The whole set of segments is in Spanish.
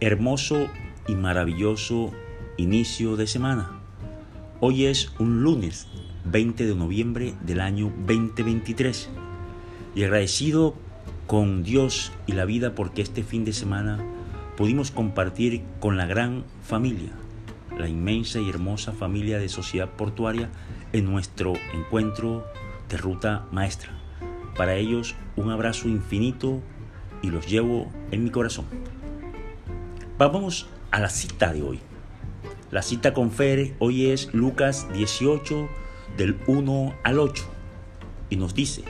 Hermoso y maravilloso inicio de semana. Hoy es un lunes 20 de noviembre del año 2023 y agradecido con Dios y la vida porque este fin de semana pudimos compartir con la gran familia, la inmensa y hermosa familia de Sociedad Portuaria en nuestro encuentro de ruta maestra. Para ellos un abrazo infinito y los llevo en mi corazón. Vamos a la cita de hoy. La cita con Fer hoy es Lucas 18 del 1 al 8 y nos dice,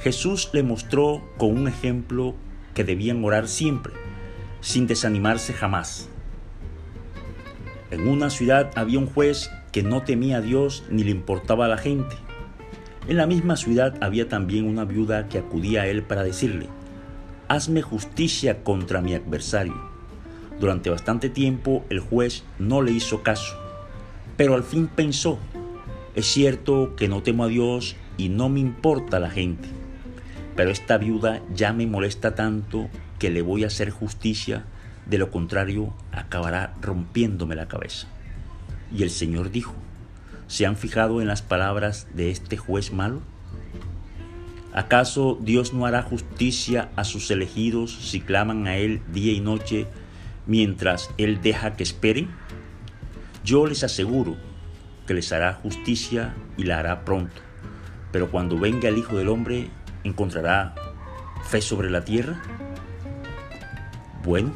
Jesús le mostró con un ejemplo que debían orar siempre, sin desanimarse jamás. En una ciudad había un juez que no temía a Dios ni le importaba a la gente. En la misma ciudad había también una viuda que acudía a él para decirle, hazme justicia contra mi adversario. Durante bastante tiempo el juez no le hizo caso, pero al fin pensó, es cierto que no temo a Dios y no me importa la gente, pero esta viuda ya me molesta tanto que le voy a hacer justicia, de lo contrario acabará rompiéndome la cabeza. Y el Señor dijo, ¿se han fijado en las palabras de este juez malo? ¿Acaso Dios no hará justicia a sus elegidos si claman a Él día y noche mientras Él deja que esperen? Yo les aseguro que les hará justicia y la hará pronto. Pero cuando venga el Hijo del Hombre, ¿encontrará fe sobre la tierra? Bueno,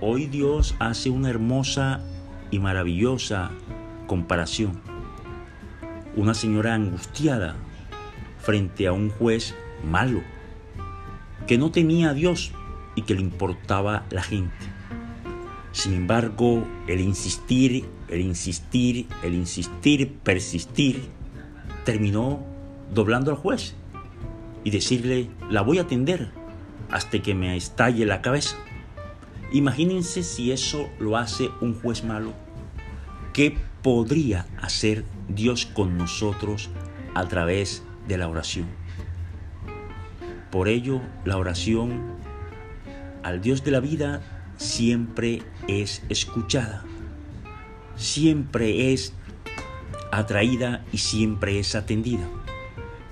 hoy Dios hace una hermosa y maravillosa comparación. Una señora angustiada frente a un juez malo, que no temía a Dios y que le importaba la gente. Sin embargo, el insistir, el insistir, el insistir, persistir, terminó doblando al juez y decirle, la voy a atender hasta que me estalle la cabeza. Imagínense si eso lo hace un juez malo. ¿Qué podría hacer Dios con nosotros a través de la oración? Por ello, la oración al Dios de la vida siempre es escuchada, siempre es atraída y siempre es atendida.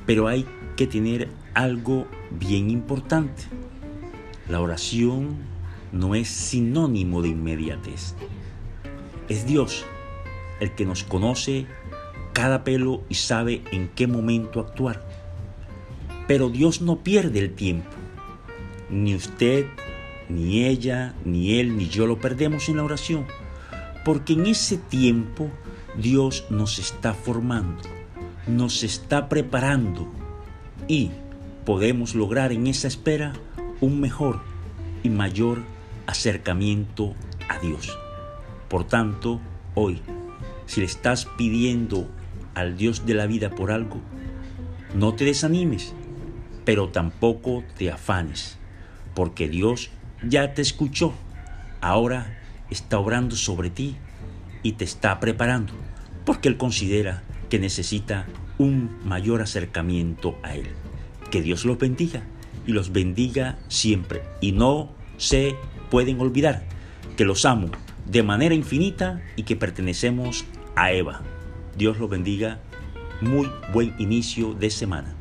Pero hay que tener algo bien importante. La oración no es sinónimo de inmediatez. Es Dios el que nos conoce cada pelo y sabe en qué momento actuar. Pero Dios no pierde el tiempo. Ni usted ni ella, ni él, ni yo lo perdemos en la oración, porque en ese tiempo Dios nos está formando, nos está preparando y podemos lograr en esa espera un mejor y mayor acercamiento a Dios. Por tanto, hoy, si le estás pidiendo al Dios de la vida por algo, no te desanimes, pero tampoco te afanes, porque Dios ya te escuchó, ahora está obrando sobre ti y te está preparando, porque Él considera que necesita un mayor acercamiento a Él. Que Dios los bendiga y los bendiga siempre. Y no se pueden olvidar que los amo de manera infinita y que pertenecemos a Eva. Dios los bendiga. Muy buen inicio de semana.